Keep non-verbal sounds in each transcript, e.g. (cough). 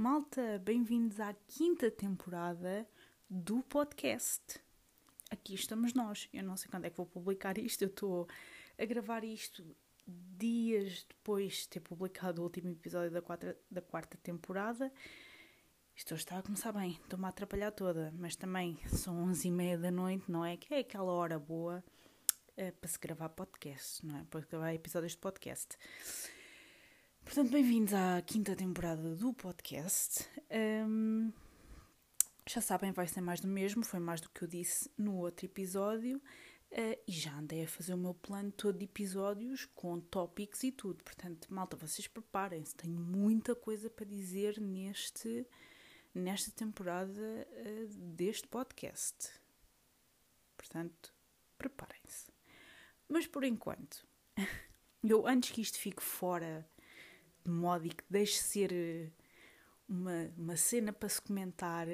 Malta, bem-vindos à quinta temporada do podcast. Aqui estamos nós. Eu não sei quando é que vou publicar isto, eu estou a gravar isto dias depois de ter publicado o último episódio da, quarta, da quarta temporada. Isto está a começar bem, estou-me a atrapalhar toda, mas também são onze e meia da noite, não é? Que é aquela hora boa uh, para se gravar podcast, não é? Para gravar episódios de podcast. Portanto, bem-vindos à quinta temporada do podcast. Um, já sabem, vai ser mais do mesmo, foi mais do que eu disse no outro episódio. Uh, e já andei a fazer o meu plano todo de episódios com tópicos e tudo. Portanto, malta, vocês preparem-se. Tenho muita coisa para dizer neste, nesta temporada uh, deste podcast. Portanto, preparem-se. Mas por enquanto, (laughs) eu antes que isto fique fora de modo e que deixe ser eh, uma, uma cena para se comentar,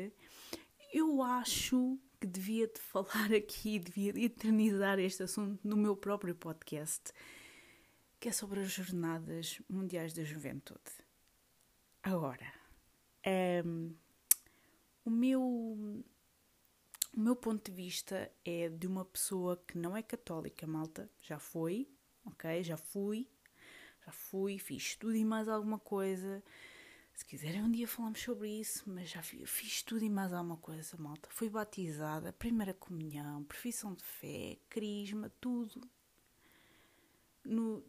eu acho que devia de falar (laughs) aqui, devia de eternizar este assunto no meu próprio podcast, que é sobre as Jornadas Mundiais da Juventude. Agora, um, ehm, o meu o meu ponto de vista é de uma pessoa que não é católica, malta. Já foi, ok? Já fui, já fui, fiz tudo e mais alguma coisa. Se quiserem, um dia falamos sobre isso, mas já fiz, tudo e mais alguma coisa, malta. Fui batizada, primeira comunhão, profissão de fé, crisma, tudo. No,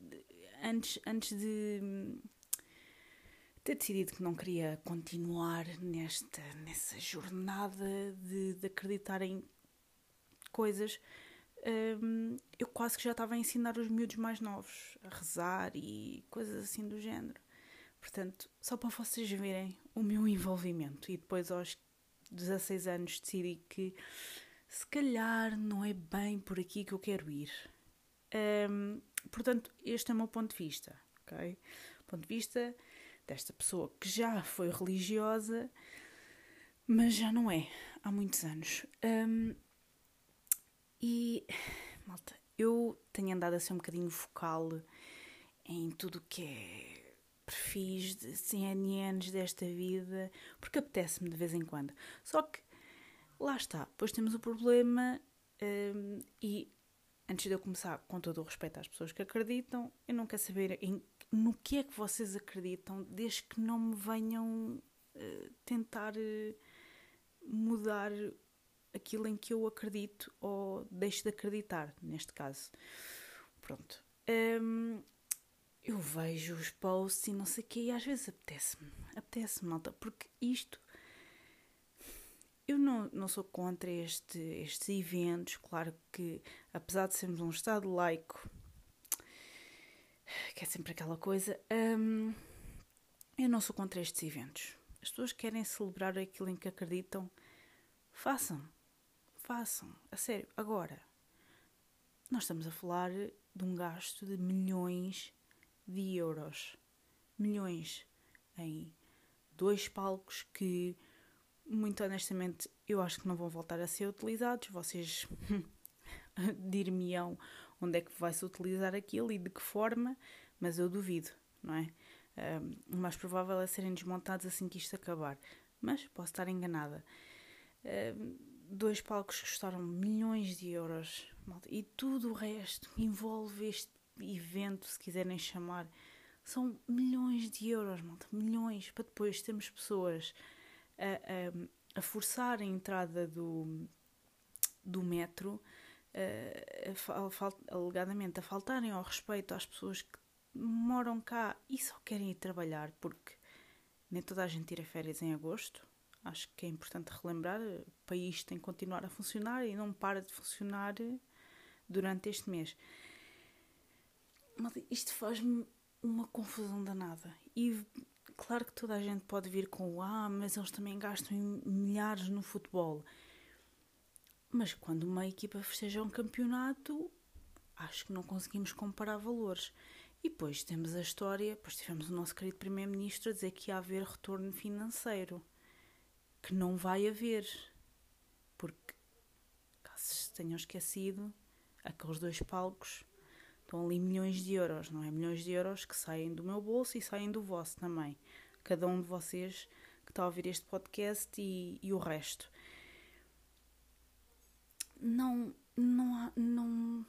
antes, antes de ter decidido que não queria continuar nesta, nessa jornada de, de acreditar em coisas, um, eu quase que já estava a ensinar os miúdos mais novos a rezar e coisas assim do género. Portanto, só para vocês verem o meu envolvimento. E depois, aos 16 anos, decidi que se calhar não é bem por aqui que eu quero ir. Um, portanto, este é o meu ponto de vista, ok? Ponto de vista desta pessoa que já foi religiosa, mas já não é há muitos anos. Um, e, malta, eu tenho andado a ser um bocadinho focal em tudo o que é perfis de CNNs desta vida, porque apetece-me de vez em quando. Só que, lá está, depois temos o problema um, e antes de eu começar, com todo o respeito às pessoas que acreditam, eu não quero saber em no que é que vocês acreditam, desde que não me venham uh, tentar uh, mudar aquilo em que eu acredito ou deixo de acreditar, neste caso. Pronto. Um, eu vejo os posts e não sei o quê, e às vezes apetece-me, apetece-me, malta, porque isto. Eu não, não sou contra este, estes eventos, claro que, apesar de sermos um Estado laico, que é sempre aquela coisa. Um, eu não sou contra estes eventos. As pessoas querem celebrar aquilo em que acreditam. Façam. Façam. A sério. Agora, nós estamos a falar de um gasto de milhões de euros. Milhões em dois palcos que, muito honestamente, eu acho que não vão voltar a ser utilizados. Vocês (laughs) dir-me-ão onde é que vai-se utilizar aquilo e de que forma, mas eu duvido, não é? Um, o mais provável é serem desmontados assim que isto acabar, mas posso estar enganada. Um, dois palcos custaram milhões de euros malta, e tudo o resto envolve este evento, se quiserem chamar, são milhões de euros, malta, milhões, para depois termos pessoas a, a, a forçar a entrada do, do metro uh, alegadamente a faltarem ao respeito às pessoas que moram cá e só querem ir trabalhar, porque nem toda a gente tira férias em agosto. Acho que é importante relembrar: o país tem que continuar a funcionar e não para de funcionar durante este mês. Mas isto faz-me uma confusão danada. E claro que toda a gente pode vir com o ah, mas eles também gastam milhares no futebol. Mas quando uma equipa festeja um campeonato, acho que não conseguimos comparar valores. E depois temos a história, depois tivemos o nosso querido Primeiro-Ministro a dizer que ia haver retorno financeiro. Que não vai haver. Porque, caso se tenham esquecido, aqueles dois palcos estão ali milhões de euros, não é? Milhões de euros que saem do meu bolso e saem do vosso também. Cada um de vocês que está a ouvir este podcast e, e o resto. Não, não, não,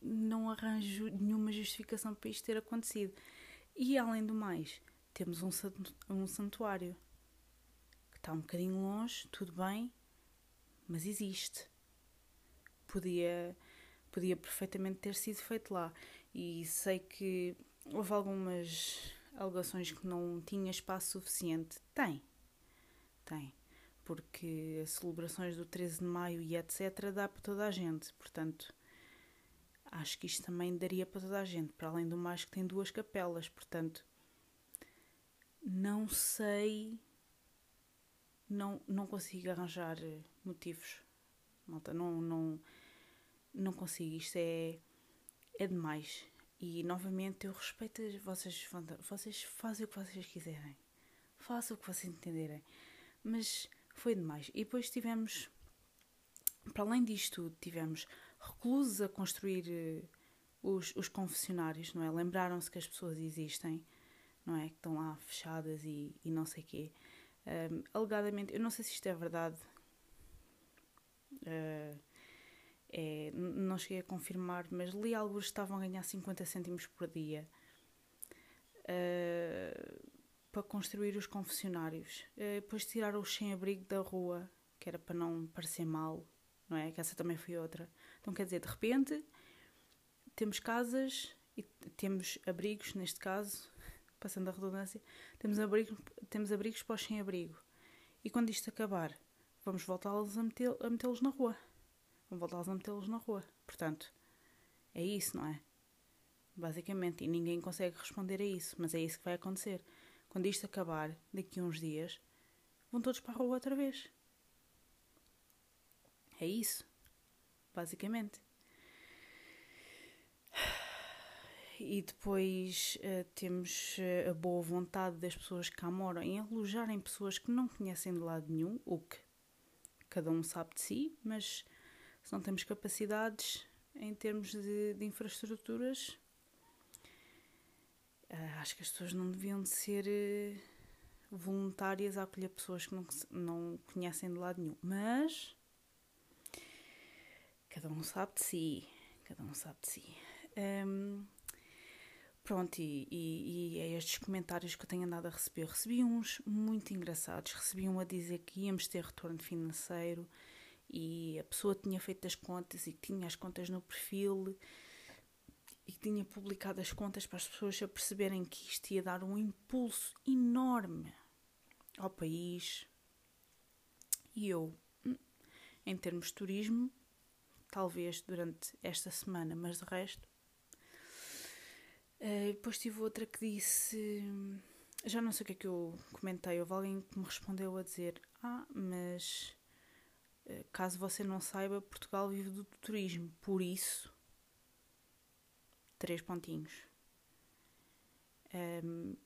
não arranjo nenhuma justificação para isto ter acontecido. E além do mais, temos um, santuário está um bocadinho longe, tudo bem, mas existe. Podia, podia perfeitamente ter sido feito lá. E sei que houve algumas alegações que não tinha espaço suficiente. Tem, tem. Porque as celebrações do 13 de maio e etc. dá para toda a gente. Portanto, acho que isto também daria para toda a gente. Para além do mais, que tem duas capelas. Portanto, não sei. Não, não consigo arranjar motivos. Malta, não, não, não consigo. Isto é, é demais. E novamente eu respeito vocês, vocês fazem o que vocês quiserem. Façam o que vocês entenderem. Mas foi demais. E depois tivemos, para além disto tivemos reclusos a construir uh, os, os confessionários, não é? Lembraram-se que as pessoas existem, não é? Que estão lá fechadas e, e não sei quê. Um, alegadamente, eu não sei se isto é verdade. Uh, é, não cheguei a confirmar, mas li alguns que estavam a ganhar 50 cêntimos por dia uh, para construir os confessionários. Uh, depois tiraram o sem-abrigo da rua, que era para não parecer mal, não é? Que essa também foi outra. Então, quer dizer, de repente, temos casas e temos abrigos, neste caso, passando a redundância, temos, abrigo, temos abrigos para os sem-abrigo. E quando isto acabar, vamos voltá-los a metê-los metê na rua vão voltá-los a metê-los na rua. Portanto, é isso, não é? Basicamente, e ninguém consegue responder a isso, mas é isso que vai acontecer. Quando isto acabar, daqui a uns dias, vão todos para a rua outra vez. É isso, basicamente. E depois uh, temos uh, a boa vontade das pessoas que cá moram em alojarem pessoas que não conhecem de lado nenhum, o que cada um sabe de si, mas se não temos capacidades em termos de, de infraestruturas, uh, acho que as pessoas não deviam de ser uh, voluntárias a acolher pessoas que não, não conhecem de lado nenhum. Mas cada um sabe de si. Cada um sabe de si. Um, pronto, e, e, e, é estes comentários que eu tenho andado a receber. Recebi uns muito engraçados. Recebi um a dizer que íamos ter retorno financeiro e a pessoa tinha feito as contas e tinha as contas no perfil e tinha publicado as contas para as pessoas a perceberem que isto ia dar um impulso enorme ao país. E eu, hum, em termos de turismo, talvez durante esta semana, mas de resto. Uh, depois tive outra que disse. Já não sei o que é que eu comentei. Houve alguém que me respondeu a dizer: Ah, mas eh, caso você não saiba, Portugal vive do turismo, por isso, três pontinhos. Um,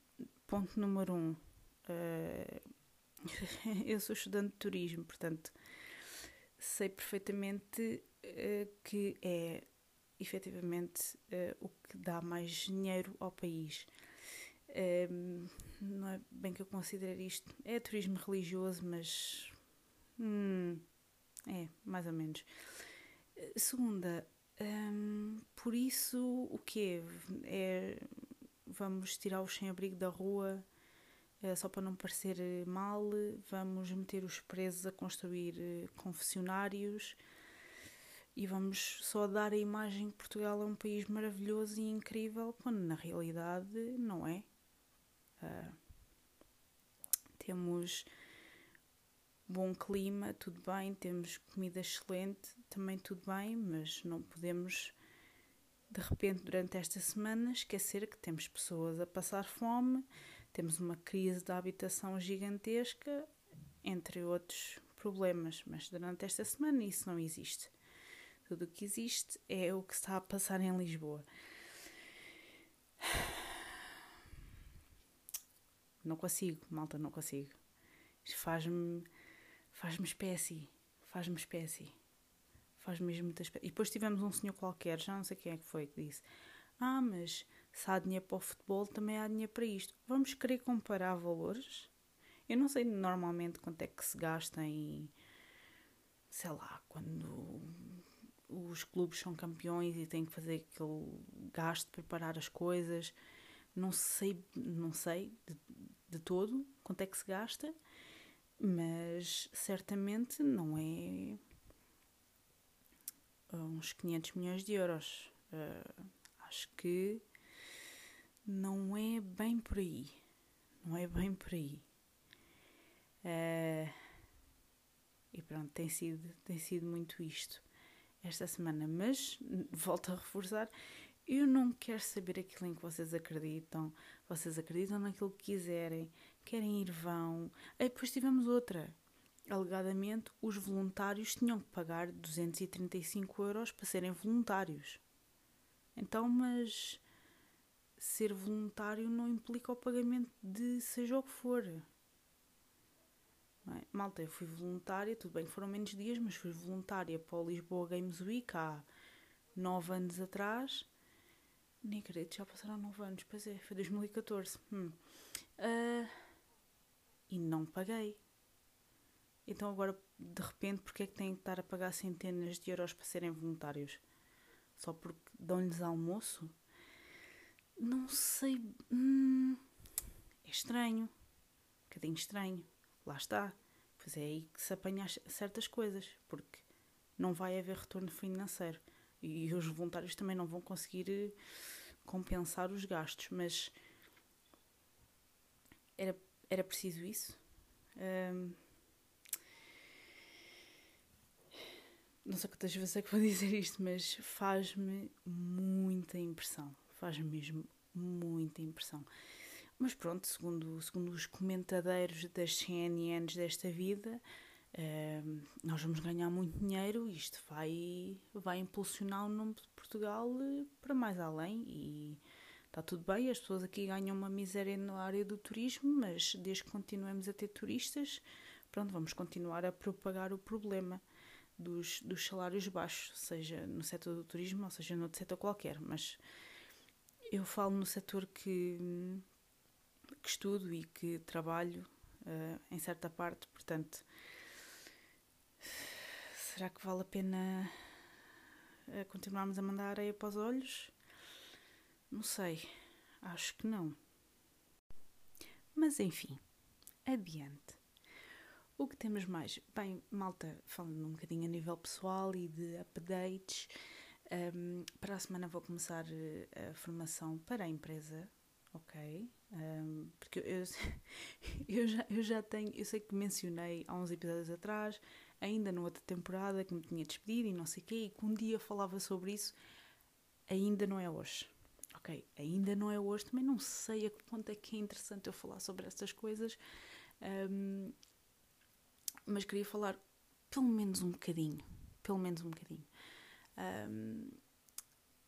ponto número um, uh, (laughs) eu sou estudante de turismo, portanto, sei perfeitamente uh, que é efetivamente uh, o que dá mais dinheiro ao país. Um, não é bem que eu considere isto, é turismo religioso, mas. Hum, é, mais ou menos. Segunda, hum, por isso o quê? É, vamos tirar os sem-abrigo da rua é, só para não parecer mal, vamos meter os presos a construir eh, confessionários e vamos só dar a imagem que Portugal é um país maravilhoso e incrível, quando na realidade não é. Uh, temos bom clima, tudo bem, temos comida excelente, também tudo bem, mas não podemos de repente durante esta semana esquecer que temos pessoas a passar fome, temos uma crise da habitação gigantesca, entre outros problemas, mas durante esta semana isso não existe. Tudo o que existe é o que está a passar em Lisboa. Não consigo, malta, não consigo. Isto faz-me faz-me espécie, faz-me espécie, faz mesmo muita espécie. E depois tivemos um senhor qualquer, já não sei quem é que foi, que disse: Ah, mas se há dinheiro para o futebol, também há dinheiro para isto. Vamos querer comparar valores? Eu não sei normalmente quanto é que se gasta em, sei lá, quando os clubes são campeões e têm que fazer aquele gasto de preparar as coisas. Não sei, não sei de, de todo quanto é que se gasta, mas certamente não é uns 500 milhões de euros. Uh, acho que não é bem por aí. Não é bem por aí. Uh, e pronto, tem sido, tem sido muito isto esta semana. Mas, volto a reforçar, eu não quero saber aquilo em que vocês acreditam. Vocês acreditam naquilo que quiserem. Querem ir, vão. Aí depois tivemos outra. Alegadamente, os voluntários tinham que pagar 235 euros para serem voluntários. Então, mas ser voluntário não implica o pagamento de seja o que for. É? Malta, eu fui voluntária, tudo bem que foram menos dias, mas fui voluntária para o Lisboa Games Week há nove anos atrás. Nem acredito, já passaram nove anos, pois é, foi 2014. Hum. Uh, e não paguei. Então agora, de repente, porque é que têm que estar a pagar centenas de euros para serem voluntários? Só porque dão-lhes almoço? Não sei. Hum, é estranho. Um bocadinho estranho. Lá está. Pois é aí que se apanha certas coisas. Porque não vai haver retorno financeiro. E os voluntários também não vão conseguir eh, compensar os gastos. Mas era, era preciso isso. Um, não sei quantas vezes é que vou (laughs) dizer isto, mas faz-me muita impressão faz mesmo muita impressão. Mas pronto, segundo, segundo os comentadeiros das CNNs desta vida, uh, nós vamos ganhar muito dinheiro e isto vai, vai impulsionar o nome de Portugal eh, para mais além e está tudo bem, as pessoas aqui ganham uma miséria na área do turismo, mas desde que continuemos a ter turistas, pronto, vamos continuar a propagar o problema dos, dos salários baixos, seja no setor do turismo ou seja no outro setor qualquer, mas eu falo no setor que, que estudo e que trabalho uh, em certa parte, portanto, será que vale a pena uh, continuarmos a mandar areia para os olhos? Não sei, acho que não. Mas enfim, adiante. O que temos mais? Bem, malta, falando um bocadinho a nível pessoal e de updates, um, para a semana vou começar eh, a formação para a empresa, ok? Um, porque eu, (laughs) eu, já, eu já tenho, eu sei que mencionei há uns episódios atrás, ainda na outra temporada, que me tinha despedido e não sei o quê, e que um dia falava sobre isso, ainda não é hoje. Ok, ainda não é hoje, também não sei a que ponto é que é interessante eu falar sobre estas coisas, um, mas queria falar pelo menos um bocadinho, pelo menos um bocadinho. Um,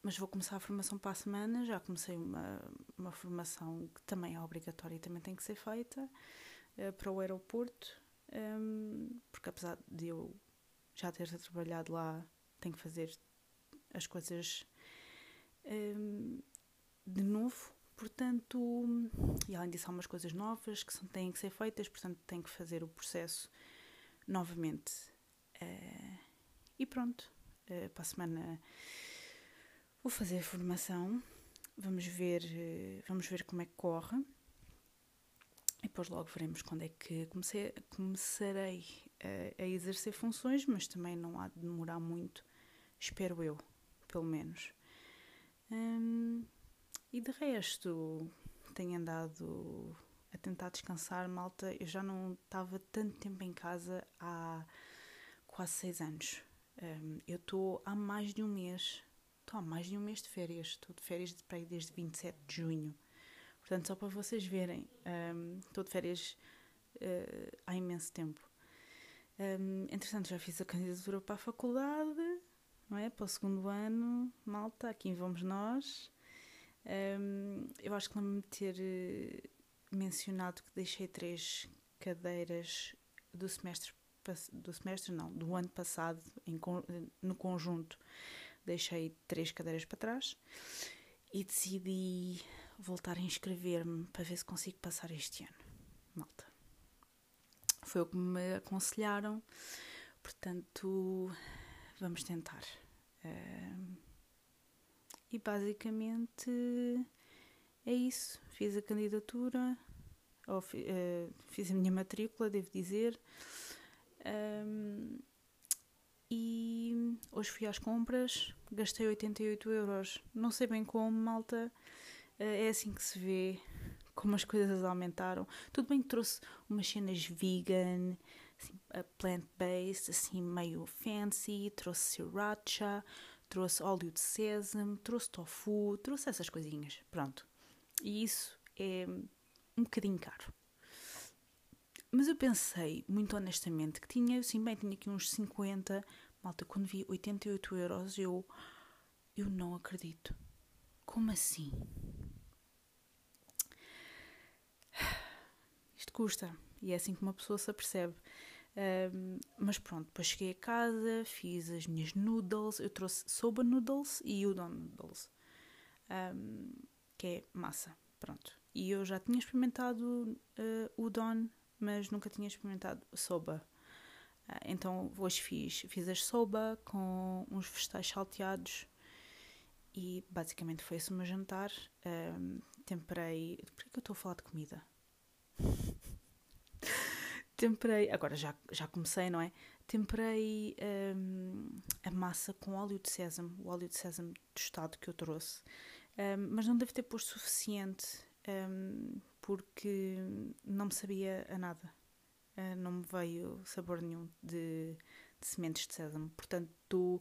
mas vou começar a formação para a semana. Já comecei uma, uma formação que também é obrigatória e também tem que ser feita uh, para o aeroporto, um, porque apesar de eu já ter trabalhado lá, tenho que fazer as coisas um, de novo. Portanto, e além disso, há umas coisas novas que são, têm que ser feitas, portanto, tenho que fazer o processo novamente. Uh, e pronto, eh, para a semana vou fazer a formação. Vamos ver, uh, vamos ver como é que corre. E depois logo veremos quando é que comecei, começarei a, a exercer funções, mas também não há de demorar muito, espero eu, pelo menos. Hum, e de resto, tenho andado a tentar descansar, malta. Eu já não estava tanto tempo em casa há quase seis anos. Um, eu estou há mais de um mês, estou há mais de um mês de férias, estou de férias de praia desde 27 de junho. Portanto, só para vocês verem, um, estou de férias uh, há imenso tempo. Um, entretanto, já fiz a candidatura para a faculdade, não é? Para o segundo ano, malta, aqui vamos nós. Um, eu acho que lembro-me de ter uh, mencionado que deixei três cadeiras do semestre do semestre, não, do ano passado, em, no conjunto, deixei três cadeiras para trás e decidi voltar a inscrever-me para ver se consigo passar este ano. Malta. Foi o que me aconselharam. Portanto, vamos tentar. E basicamente é isso. Fiz a candidatura, ou, uh, fiz a minha matrícula, devo dizer. E hoje fui às compras, gastei 88 euros. Não sei bem como, malta. Uh, é assim que se vê como as coisas aumentaram. Tudo bem que trouxe umas cenas vegan, assim, plant-based, assim meio fancy, trouxe sriracha, trouxe óleo de sésamo, trouxe tofu, trouxe essas coisinhas. Pronto. E isso é um bocadinho caro. Mas eu pensei, muito honestamente, que tinha, sim, bem, tinha aqui uns 50. Malta, quando vi 88 euros, eu. Eu não acredito. Como assim? Isto custa. E é assim que uma pessoa se apercebe. Um, mas pronto, depois cheguei a casa, fiz as minhas noodles. Eu trouxe soba noodles e udon noodles, um, que é massa. Pronto. E eu já tinha experimentado uh, udon, mas nunca tinha experimentado soba. Uh, então hoje fiz, fiz as soba com uns vegetais salteados e basicamente foi esse o meu jantar. Um, temperei. Por que eu estou a falar de comida? (laughs) temperei, agora já, já comecei, não é? Temperei um, a massa com óleo de sésamo, o óleo de sésamo tostado que eu trouxe, um, mas não devo ter posto suficiente porque não me sabia a nada, uh, não me veio sabor nenhum de, de sementes de sésamo, portanto,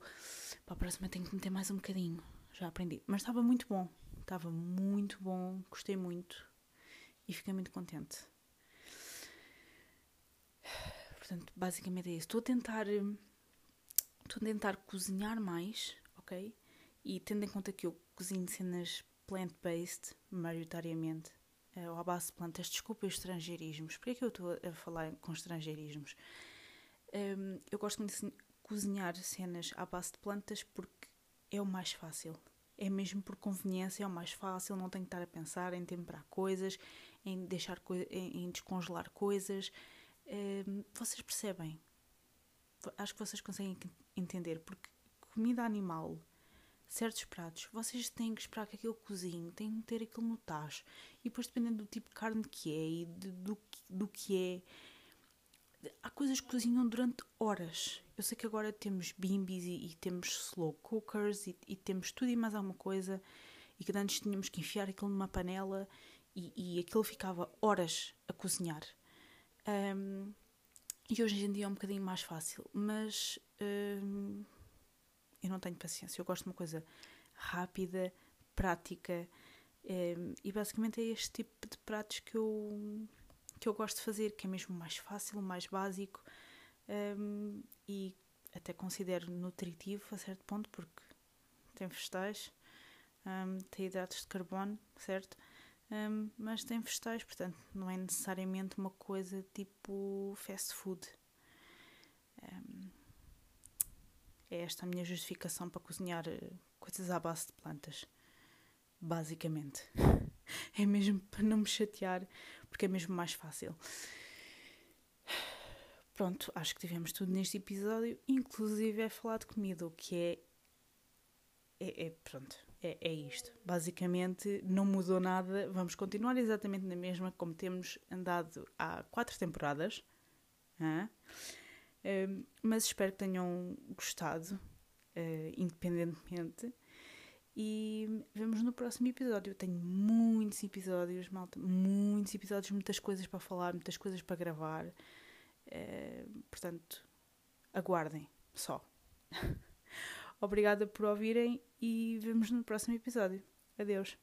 para a próxima tenho que meter mais um bocadinho, já aprendi, mas estava muito bom, estava muito bom, gostei muito e fiquei muito contente. Portanto, basicamente é isso. Estou a tentar. Estou a tentar cozinhar mais, ok? E tendo em conta que eu cozinho cenas plant-based, maioritariamente, ou à base de plantas, desculpa os estrangeirismos. Por que eu estou a falar com estrangeirismos? Um, ehm, eu gosto de cozinhar cenas à base de plantas porque é o mais fácil. É mesmo por conveniência, é o mais fácil, não tenho que estar a pensar em temperar coisas, em deixar em, em descongelar coisas vocês percebem? Acho que vocês conseguem entender, porque comida animal, certos pratos, vocês têm que esperar que aquilo cozinhe, têm que ter aquilo no tacho, e depois dependendo do tipo de carne que é e de, do, do que é, há coisas que cozinham durante horas. Eu sei que agora temos bimbis e, e temos slow cookers e, e, temos tudo e mais alguma coisa, e que antes tínhamos que enfiar aquilo numa panela e, e aquilo ficava horas a cozinhar. Um, e hoje em dia é um bocadinho mais fácil, mas um, eu não tenho paciência. Eu gosto de uma coisa rápida, prática, um, e basicamente é este tipo de pratos que eu, que eu gosto de fazer, que é mesmo mais fácil, mais básico e até considero nutritivo a certo ponto, porque tem vegetais, tem hidratos de carbono, certo? um, mas tem vegetais, portanto não é necessariamente uma coisa tipo fast food. Um, é esta a minha justificação para cozinhar eh, coisas à base de plantas, basicamente. (laughs) É mesmo para não me chatear, porque é mesmo mais fácil. Pronto, acho que tivemos tudo neste episódio, inclusive é falar de comida, o que é. É, é pronto, é, é isto. Basicamente, não mudou nada. Vamos continuar exatamente na mesma como temos andado há quatro temporadas. Hein? Mas espero que tenham gostado, uh, independentemente. E vemos no próximo episódio. Eu tenho muitos episódios, malta, muitos episódios, muitas coisas para falar, muitas coisas para gravar. Uh, portanto, aguardem só. (laughs) Obrigada por ouvirem e vemos no próximo episódio. Adeus.